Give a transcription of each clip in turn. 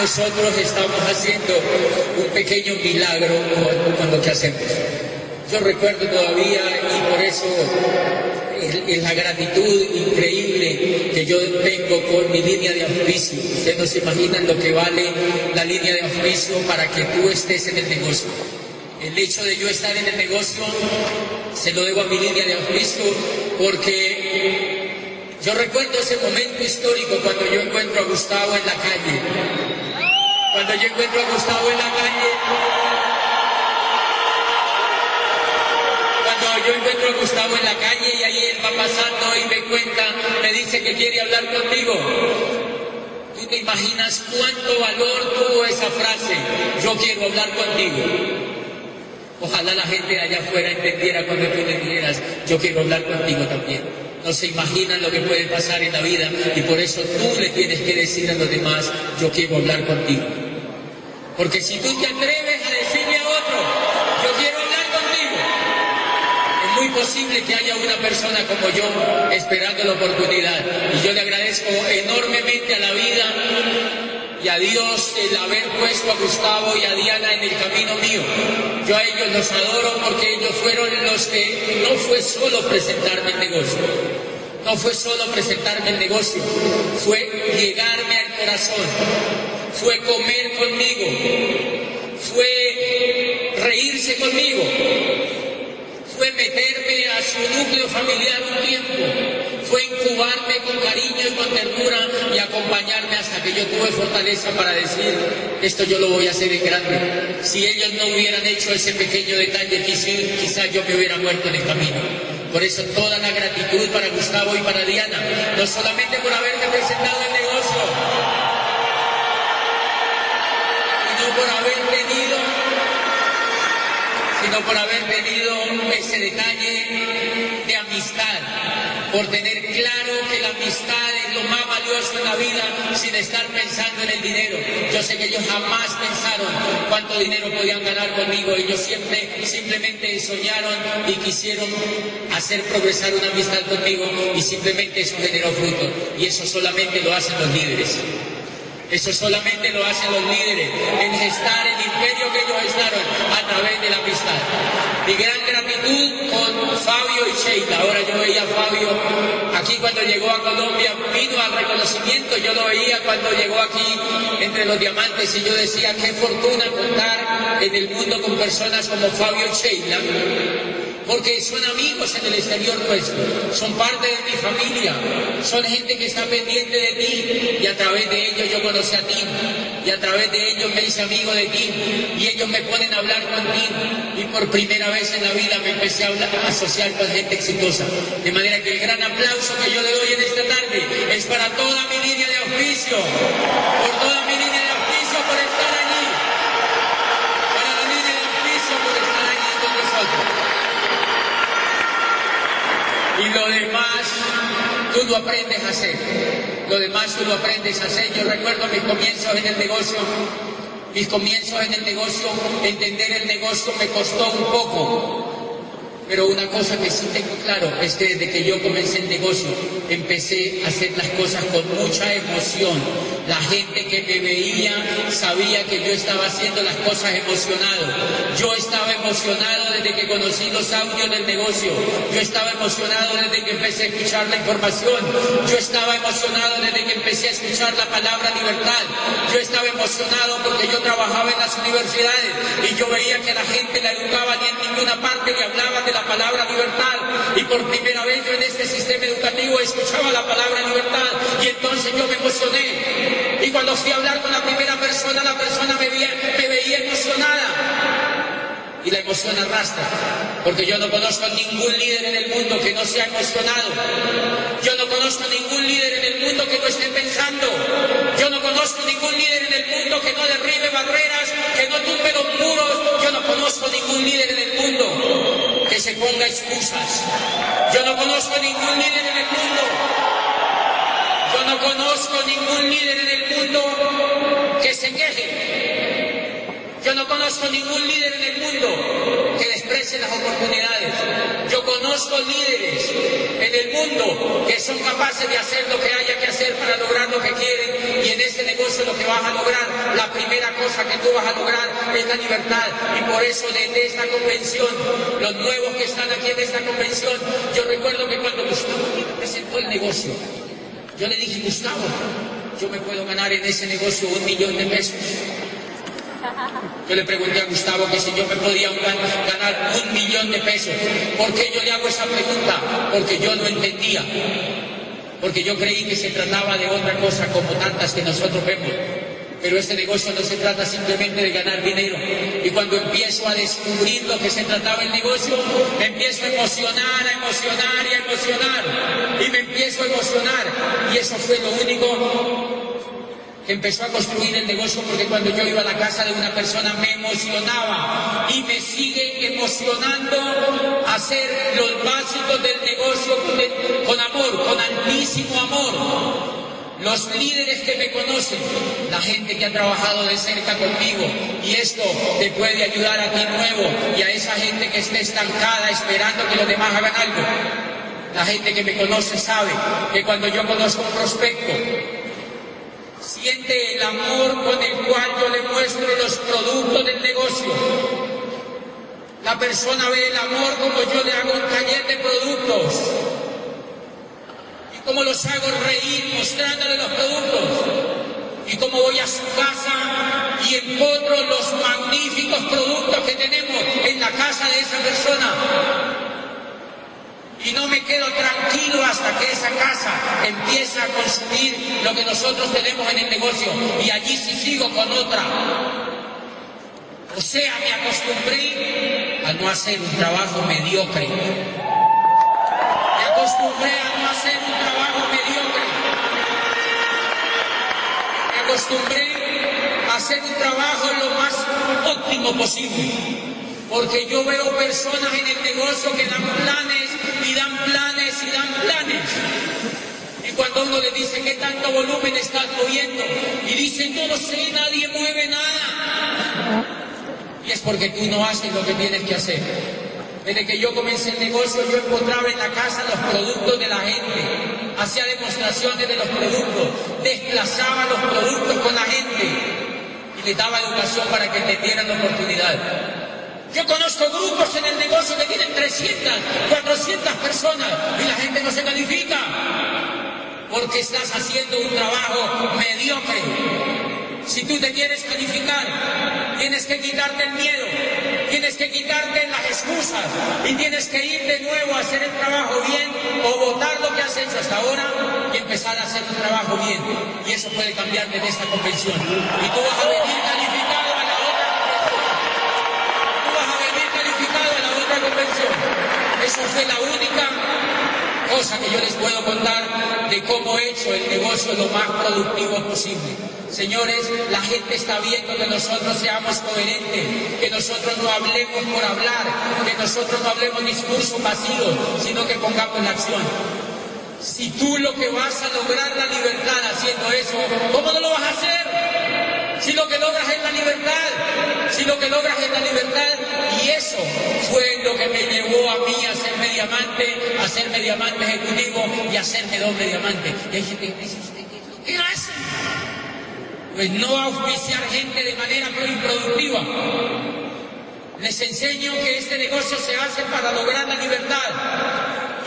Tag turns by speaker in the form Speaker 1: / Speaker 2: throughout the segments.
Speaker 1: nosotros estamos haciendo un pequeño milagro con, lo que hacemos. Yo recuerdo todavía y por eso es, la gratitud increíble que yo tengo con mi línea de auspicio. Ustedes no se imaginan lo que vale la línea de auspicio para que tú estés en el negocio. El hecho de yo estar en el negocio se lo debo a mi línea de auspicio porque yo recuerdo ese momento histórico cuando yo encuentro a Gustavo en la calle. Cuando yo encuentro a Gustavo en la calle, yo encuentro a Gustavo en la calle y ahí él va pasando y me cuenta, me dice que quiere hablar conmigo. ¿Tú te imaginas cuánto valor tuvo esa frase? Yo quiero hablar contigo. Ojalá la gente de allá afuera entendiera cuando tú le dijeras, yo quiero hablar contigo también. No se imaginan lo que puede pasar en la vida y por eso tú le tienes que decir a los demás, yo quiero hablar contigo. Porque si tú te atreves a decirle a otro, muy posible que haya una persona como yo esperando la oportunidad. Y yo le agradezco enormemente a la vida y a Dios el haber puesto a Gustavo y a Diana en el camino mío. Yo a ellos los adoro porque ellos fueron los que no fue solo presentarme el negocio. No fue solo presentarme el negocio, fue llegarme al corazón, fue comer conmigo, fue reírse conmigo, fue meterme a su núcleo familiar un tiempo, fue incubarme con cariño y con ternura y acompañarme hasta que yo tuve fortaleza para decir, esto yo lo voy a hacer en grande. Si ellos no hubieran hecho ese pequeño detalle, quizás yo me hubiera muerto en el camino. Por eso toda la gratitud para Gustavo y para Diana, no solamente por haberme presentado el negocio, sino por haber tenido sino por haber tenido ese detalle de amistad, por tener claro que la amistad es lo más valioso en la vida sin estar pensando en el dinero. Yo sé que ellos jamás pensaron cuánto dinero podían ganar conmigo, ellos siempre simplemente soñaron y quisieron hacer progresar una amistad conmigo y simplemente eso generó fruto. Y eso solamente lo hacen los líderes. Eso solamente lo hacen los líderes, en gestar el imperio que ellos gestaron a través de la amistad. Mi gran gratitud con Fabio y Sheila. Ahora yo veía a Fabio aquí cuando llegó a Colombia, vino al reconocimiento, yo lo veía cuando llegó aquí entre los diamantes y yo decía, qué fortuna contar en el mundo con personas como Fabio y Sheila porque son amigos en el exterior nuestro, son parte de mi familia, son gente que está pendiente de ti y a través de ellos yo conocí a ti y a través de ellos me hice amigo de ti y ellos me ponen a hablar contigo y por primera vez en la vida me empecé a, asociar con gente exitosa. De manera que el gran aplauso que yo le doy en esta tarde es para toda mi línea de oficio, por toda mi línea de oficio por allí, para la línea de oficio por estar allí con nosotros. Y lo demás tú lo aprendes a hacer. Lo demás tú lo aprendes a hacer. Yo recuerdo mis comienzos en el negocio. Mis comienzos en el negocio, entender el negocio me costó un poco pero una cosa que sí tengo claro es que desde que yo comencé el negocio empecé a hacer las cosas con mucha emoción. La gente que me veía sabía que yo estaba haciendo las cosas emocionado. Yo estaba emocionado desde que conocí los audios del negocio. Yo estaba emocionado desde que empecé a escuchar la información. Yo estaba emocionado desde que empecé a escuchar la palabra libertad. Yo estaba emocionado porque yo trabajaba en las universidades y yo veía que la gente la educaba ni en ninguna parte le hablaba de la palabra libertad y por primera vez yo en este sistema educativo escuchaba la palabra libertad y entonces yo me emocioné. Y cuando fui a hablar con la primera persona, la persona me veía, me veía emocionada y la emoción arrastra, porque yo no conozco a ningún líder en el mundo que no sea emocionado. Yo no conozco ningún líder en el mundo que no esté pensando. Yo no conozco ningún líder en el mundo que no derribe barreras, que no tumbe los muros. Yo no conozco ningún líder en el mundo se ponga excusas. Yo no conozco ningún líder en el mundo. Yo no conozco ningún líder en el mundo que se queje. Yo no conozco ningún líder en el mundo que desprecie las oportunidades. Yo conozco líderes en el mundo que son capaces de hacer lo que haya que hacer para lograr lo que quieren y en este negocio lo que vas a lograr, la primera cosa que tú vas a lograr es la libertad. Y por eso desde esta convención, los nuevos que están aquí en esta convención, yo recuerdo que cuando Gustavo presentó el negocio, yo le dije, Gustavo, yo me puedo ganar en ese negocio un millón de pesos. Yo le pregunté a Gustavo que si yo me podía ganar un millón de pesos. ¿Por qué yo le hago esa pregunta? Porque yo no entendía. Porque yo creí que se trataba de otra cosa como tantas que nosotros vemos. Pero este negocio no se trata simplemente de ganar dinero. Y cuando empiezo a descubrir lo que se trataba el negocio, me empiezo a emocionar, a emocionar y a emocionar. Y me empiezo a emocionar. Y eso fue lo único empezó a construir el negocio porque cuando yo iba a la casa de una persona me emocionaba y me sigue emocionando hacer los básicos del negocio con, amor, con altísimo amor. Los líderes que me conocen, la gente que ha trabajado de cerca conmigo, y esto te puede ayudar a ti nuevo y a esa gente que esté estancada esperando que los demás hagan algo. La gente que me conoce sabe que cuando yo conozco un prospecto, siente el amor con el cual yo le muestro los productos del negocio. La persona ve el amor como yo le hago un taller de productos. Y cómo los hago reír mostrándole los productos. Y cómo voy a su casa y encuentro los magníficos productos que tenemos en la casa de esa persona y no me quedo tranquilo hasta que esa casa empiece a consumir lo que nosotros tenemos en el negocio y allí sí sigo con otra. O sea, me acostumbré a no hacer un trabajo mediocre. Me acostumbré a no hacer un trabajo mediocre. Me acostumbré a hacer un trabajo lo más óptimo posible. Porque yo veo personas en el negocio que dan planes y dan planes y dan planes. Y cuando uno le dice qué tanto volumen estás moviendo y dice no lo sé, nadie mueve nada. Y es porque tú no haces lo que tienes que hacer. Desde que yo comencé el negocio yo encontraba en la casa los productos de la gente, hacía demostraciones de los productos, desplazaba los productos con la gente y le daba educación para que entendieran la oportunidad. Yo conozco grupos en el negocio que tienen 300, 400 personas y la gente no se califica porque estás haciendo un trabajo mediocre. Si tú te quieres calificar, tienes que quitarte el miedo, tienes que quitarte las excusas y tienes que ir de nuevo a hacer el trabajo bien o votar lo que has hecho hasta ahora y empezar a hacer un trabajo bien. Y eso puede cambiar desde esta convención. Y tú vas a venir calificado Esa fue la única cosa que yo les puedo contar de cómo he hecho el negocio lo más productivo posible. Señores, la gente está viendo que nosotros seamos coherentes, que nosotros no hablemos por hablar, que nosotros no hablemos discursos vacíos, sino que pongamos la acción. Si tú lo que vas a lograr la libertad haciendo eso, ¿cómo no lo vas a hacer? Si lo que logras es la libertad, si lo que logras es la libertad, y eso fue lo que me llevó a mí a ser mediamante, a ser mediamante ejecutivo y a hacerme doble diamante. Y hay gente que dice, ¿usted qué hace? Pues no auspiciar gente de manera improductiva. Les enseño que este negocio se hace para lograr la libertad.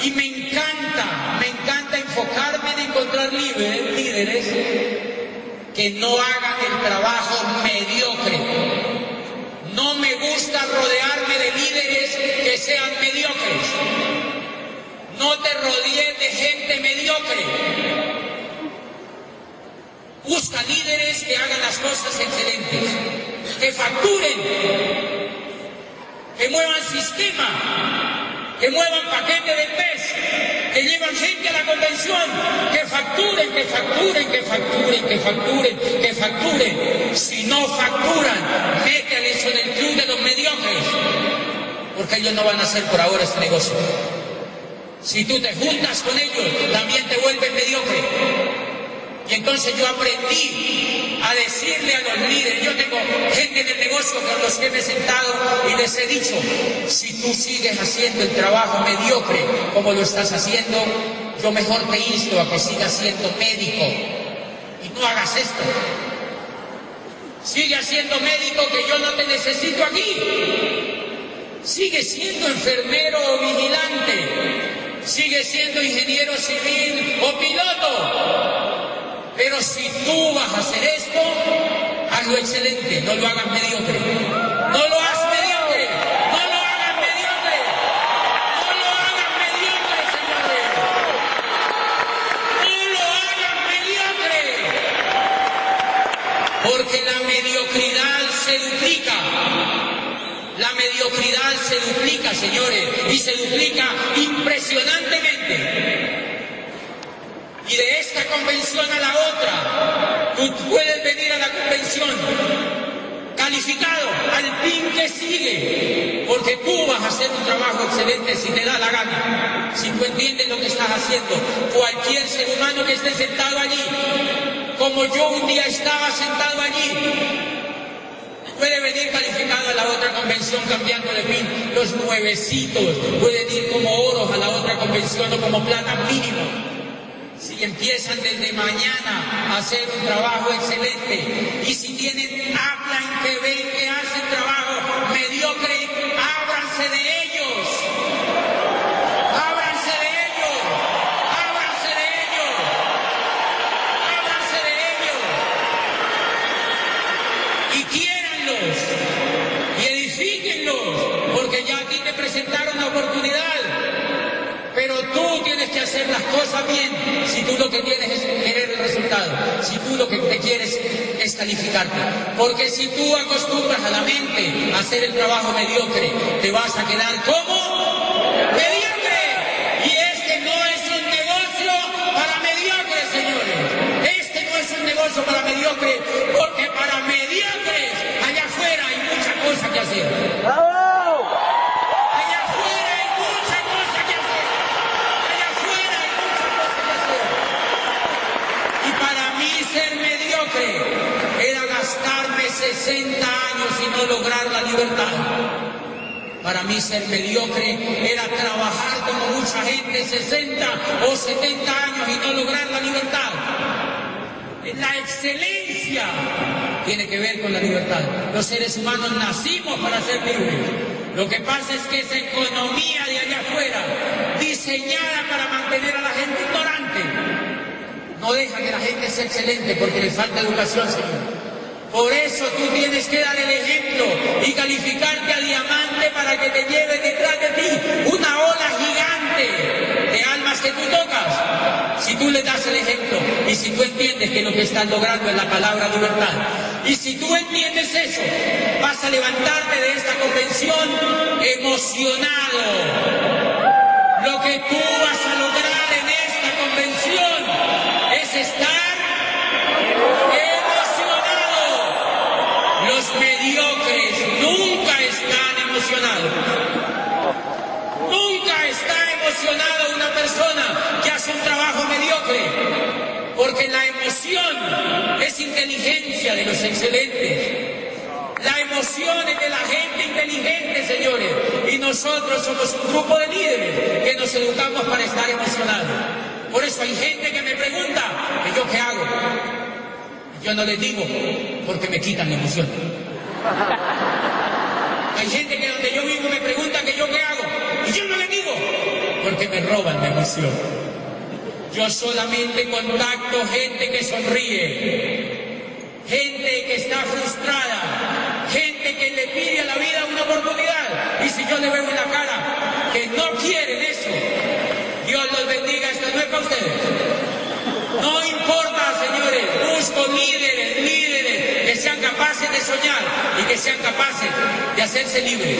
Speaker 1: Y me encanta, me encanta enfocarme en encontrar líderes que no hagan el trabajo mediocre no me gusta rodearme de líderes que sean mediocres. No te rodees de gente mediocre. Busca líderes que hagan las cosas excelentes, que facturen, que muevan sistema, que muevan paquete de pez, que llevan gente a la convención, que facturen, que facturen, que facturen, que facturen, que facturen. Si no facturan, métele eso en el club de los mediocres, porque ellos no van a hacer por ahora este negocio. Si tú te juntas con ellos, también te vuelves mediocre. Y entonces yo aprendí a decirle a los líderes, yo tengo gente del negocio con los que me he sentado y les he dicho, si tú sigues haciendo el trabajo mediocre como lo estás haciendo, yo mejor te insto a que sigas siendo médico. y no hagas esto. Sigue siendo médico que yo no te necesito aquí. Sigue siendo enfermero o vigilante. Sigue siendo ingeniero civil o piloto. Pero si tú vas a hacer esto, hazlo excelente, no lo hagas mediocre. No lo hagas mediocre. No lo hagas mediocre. No lo hagas mediocre, señores. No lo hagas mediocre. Porque la mediocridad se duplica. La mediocridad se duplica, señores, y se duplica impresionantemente. Convención a la otra, tú puedes venir a la convención calificado al fin que sigue, porque tú vas a hacer un trabajo excelente si te da la gana, si tú entiendes lo que estás haciendo. Cualquier ser humano que esté sentado allí, como yo un día estaba sentado allí, puede venir calificado a la otra convención cambiando de fin. Los nuevecitos pueden ir como oros a la otra convención o como plata mínimo. Empiezan desde mañana a hacer un trabajo excelente y si tienen, hablan que ven que hacen trabajo mediocre, ábranse de ellos. Ábranse de ellos. Ábranse de ellos. Ábranse de ellos. Y quiéranlos. Y edifíquenlos. Porque ya a ti te presentaron la oportunidad. Pero tú tienes que hacer las cosas bien si tú lo que tienes es querer el resultado, si lo que te quieres es calificarte. Porque si tú acostumbras a la mente a hacer el trabajo mediocre, te vas a quedar como mediocre. Y este no es un negocio para mediocres, señores. Este no es un negocio para mediocres, porque para mediocres allá afuera hay mucha cosa que hacer. Allá afuera hay mucha cosa que hacer. Allá afuera hay mucha cosa que hacer. Y para mí ser mediocre era gastarme 60 años y no lograr la libertad. Para mí ser mediocre era trabajar como mucha gente 60 o 70 años y no lograr la libertad. La excelencia tiene que ver con la libertad. Los seres humanos nacimos para ser libres. Lo que pasa es que esa economía de allá afuera, diseñada para mantener a la gente ignorante, no deja que la gente sea excelente porque le falta educación, Señor. Por eso tú tienes que dar el ejemplo y calificarte a diamante para que te lleve detrás de ti una ola gigante de almas que tú tocas. Si tú le das el ejemplo y si tú entiendes que lo que estás logrando es la palabra libertad, y si tú entiendes eso, vas a levantarte de esta convención emocionado. Lo que tú vas a lograr Nunca está emocionado una persona que hace un trabajo mediocre. Porque la emoción es inteligencia de los excelentes. La emoción es de la gente inteligente, señores. Y nosotros somos un grupo de líderes que nos educamos para estar emocionados. Por eso hay gente que me pregunta, ¿y yo qué hago? Yo no les digo, porque me quitan la emoción. Hay gente que donde yo vivo me pregunta que yo qué hago. Y yo no les digo, porque me roban la emoción. Yo solamente contacto gente que sonríe, gente que está frustrada, gente que le pide a la vida una oportunidad. Y si yo le veo en la cara que no quieren eso, Dios los bendiga, esto no es para ustedes. No importa, señores, busco líderes, líderes sean capaces de soñar y que sean capaces de hacerse libres.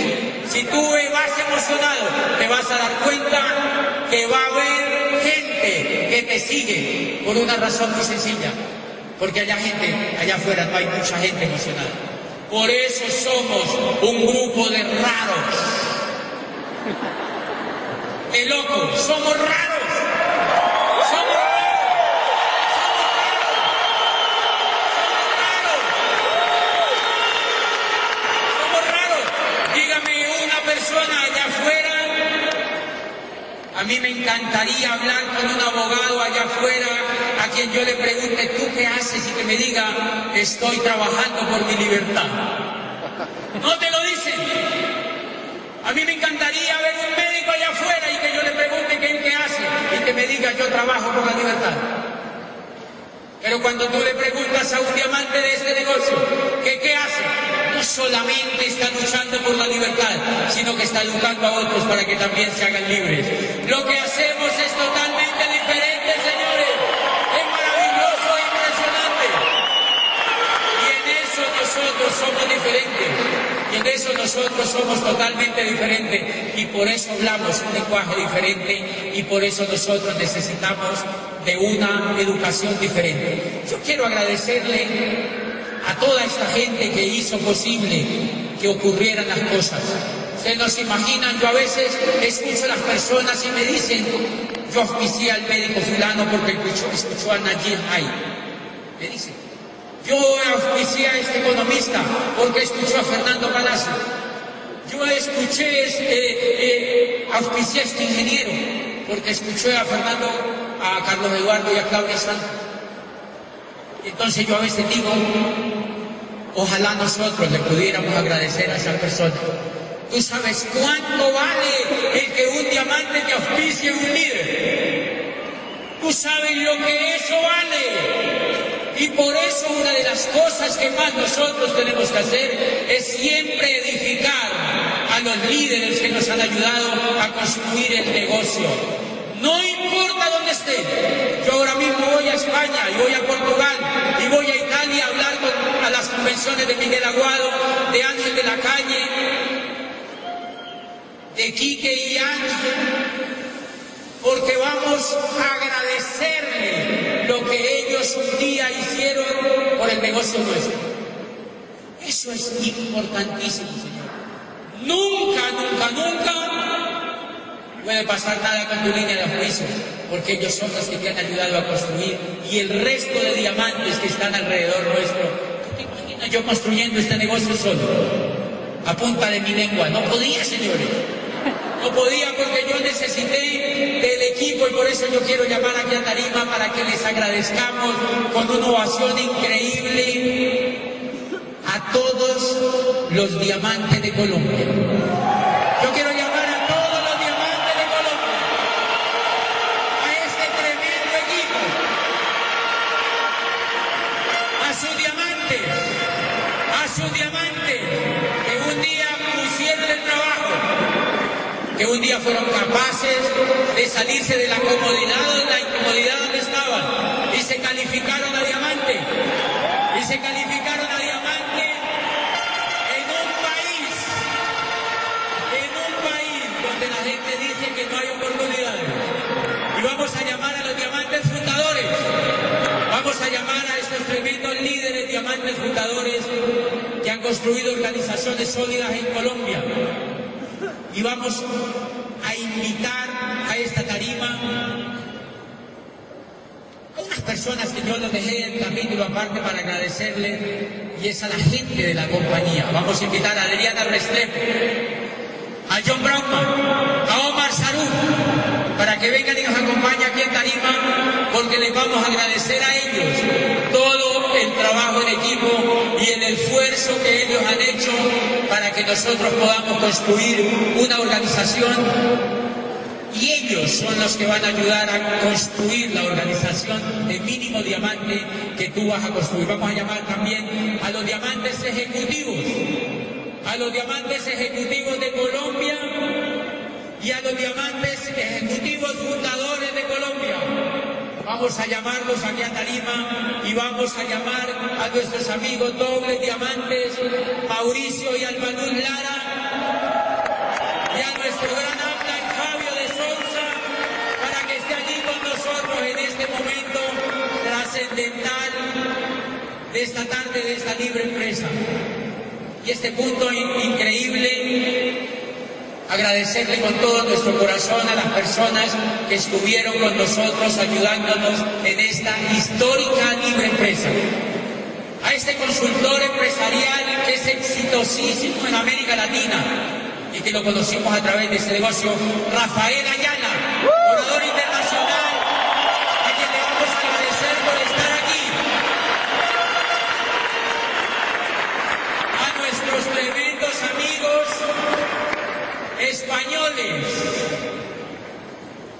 Speaker 1: Si tú vas emocionado, te vas a dar cuenta que va a haber gente que te sigue por una razón muy sencilla. Porque allá gente, allá afuera no hay mucha gente emocionada. Por eso somos un grupo de raros. De locos, somos raros. Somos raros. Somos raros. Dígame una persona allá afuera. A mí me encantaría hablar con un abogado allá afuera a quien yo le pregunte, ¿tú qué haces? Y que me diga, estoy trabajando por mi libertad. No te lo dicen. A mí me encantaría ver un médico allá afuera y que yo le pregunte qué, qué hace y que me diga, yo trabajo por la libertad. Pero cuando tú le preguntas a un diamante de este negocio, ¿qué, qué hace? No solamente está luchando por la libertad, sino que está educando a otros para que también se hagan libres. Lo que hacemos es totalmente diferente, señores. Es maravilloso e impresionante. Y en eso nosotros somos diferentes. En eso nosotros somos totalmente diferentes. Y por eso hablamos un lenguaje diferente. Y por eso nosotros necesitamos de una educación diferente. Yo quiero agradecerle a toda esta gente que hizo posible que ocurrieran las cosas. Ustedes no se imaginan, yo a veces escucho a las personas y me dicen, yo auspicié al médico fulano porque escuchó, escuchó a Najib Hay. Me dicen, yo auspicié a este economista porque escuchó a Fernando Palacio. Yo escuché, este, eh, auspicié a este ingeniero porque escuché a Fernando, a Carlos Eduardo y a Claudia Santos. Entonces yo a veces digo, ojalá nosotros le pudiéramos agradecer a esa persona. ¿Tú sabes cuánto vale el que un diamante te auspicie un líder? ¿Tú sabes lo que eso vale? Y por eso una de las cosas que más nosotros tenemos que hacer es siempre edificar a los líderes que nos han ayudado a construir el negocio. No importa dónde esté. Yo ahora mismo voy a España y voy a Portugal y voy a Italia a hablar con, a las convenciones de Miguel Aguado, de Ángel de la Calle, de Quique y Ángel, porque vamos a agradecerle lo que ellos un día hicieron por el negocio nuestro. Eso es importantísimo, señor. Nunca, nunca, nunca puede pasar nada con tu línea de juicio, porque ellos son los que te han ayudado a construir y el resto de diamantes que están alrededor nuestro. ¿Tú te imaginas yo construyendo este negocio solo? A punta de mi lengua. No podía, señores. No podía porque yo necesité del equipo y por eso yo quiero llamar aquí a Tarima para que les agradezcamos con una ovación increíble a todos los diamantes de Colombia. Fueron capaces de salirse de la comodidad, de la incomodidad donde estaban y se calificaron a diamante, y se calificaron a diamante en un país, en un país donde la gente dice que no hay oportunidades. Y vamos a llamar a los diamantes fundadores, vamos a llamar a estos tremendos líderes diamantes fundadores que han construido organizaciones sólidas en Colombia. Y vamos invitar a esta tarima a unas personas que yo los dejé en capítulo aparte para agradecerle y es a la gente de la compañía. Vamos a invitar a Adriana Restrepo, a John Brownman, a Omar Sarú, para que vengan y nos acompañen aquí en Tarima, porque les vamos a agradecer a ellos todo el trabajo en equipo y el esfuerzo que ellos han hecho para que nosotros podamos construir una organización ellos son los que van a ayudar a construir la organización de mínimo diamante que tú vas a construir. Vamos a llamar también a los diamantes ejecutivos, a los diamantes ejecutivos de Colombia y a los diamantes ejecutivos fundadores de Colombia. Vamos a llamarlos aquí a Tarima y vamos a llamar a nuestros amigos dobles diamantes, Mauricio y Albanul Lara, y a nuestro gran momento trascendental de esta tarde, de esta libre empresa. Y este punto in- increíble agradecerle con todo nuestro corazón a las personas que estuvieron con nosotros ayudándonos en esta histórica libre empresa. A este consultor empresarial que es exitosísimo en América Latina y que lo conocimos a través de este negocio, Rafael Ayala, orador internacional,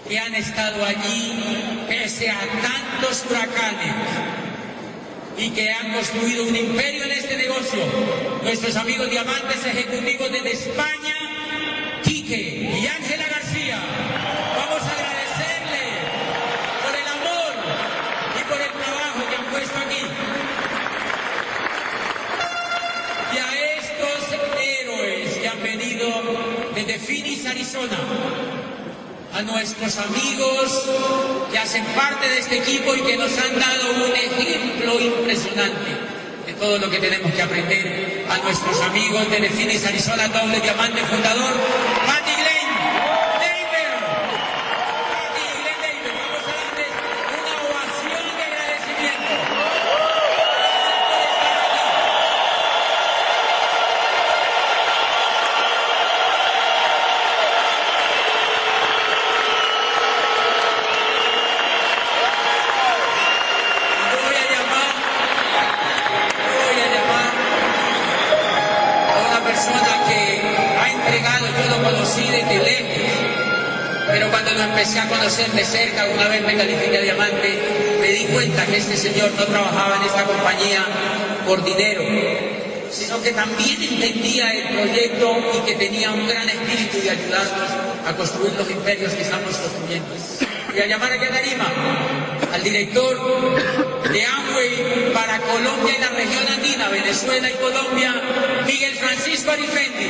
Speaker 1: que han estado allí pese a tantos huracanes y que han construido un imperio en este negocio. Nuestros amigos diamantes ejecutivos desde España, Quique y Ángela Arizona, a nuestros amigos que hacen parte de este equipo y que nos han dado un ejemplo impresionante de todo lo que tenemos que aprender a nuestros amigos de Phoenix, Arizona, doble diamante fundador, conocí desde lejos, pero cuando lo empecé a conocer de cerca, una vez me califiqué a diamante, me di cuenta que este señor no trabajaba en esta compañía por dinero, sino que también entendía el proyecto y que tenía un gran espíritu de ayudarnos a construir los imperios que estamos construyendo. Y a llamar aquí a Tarima al director de Amway para Colombia y la región andina, Venezuela y Colombia, Miguel Francisco Arifendi,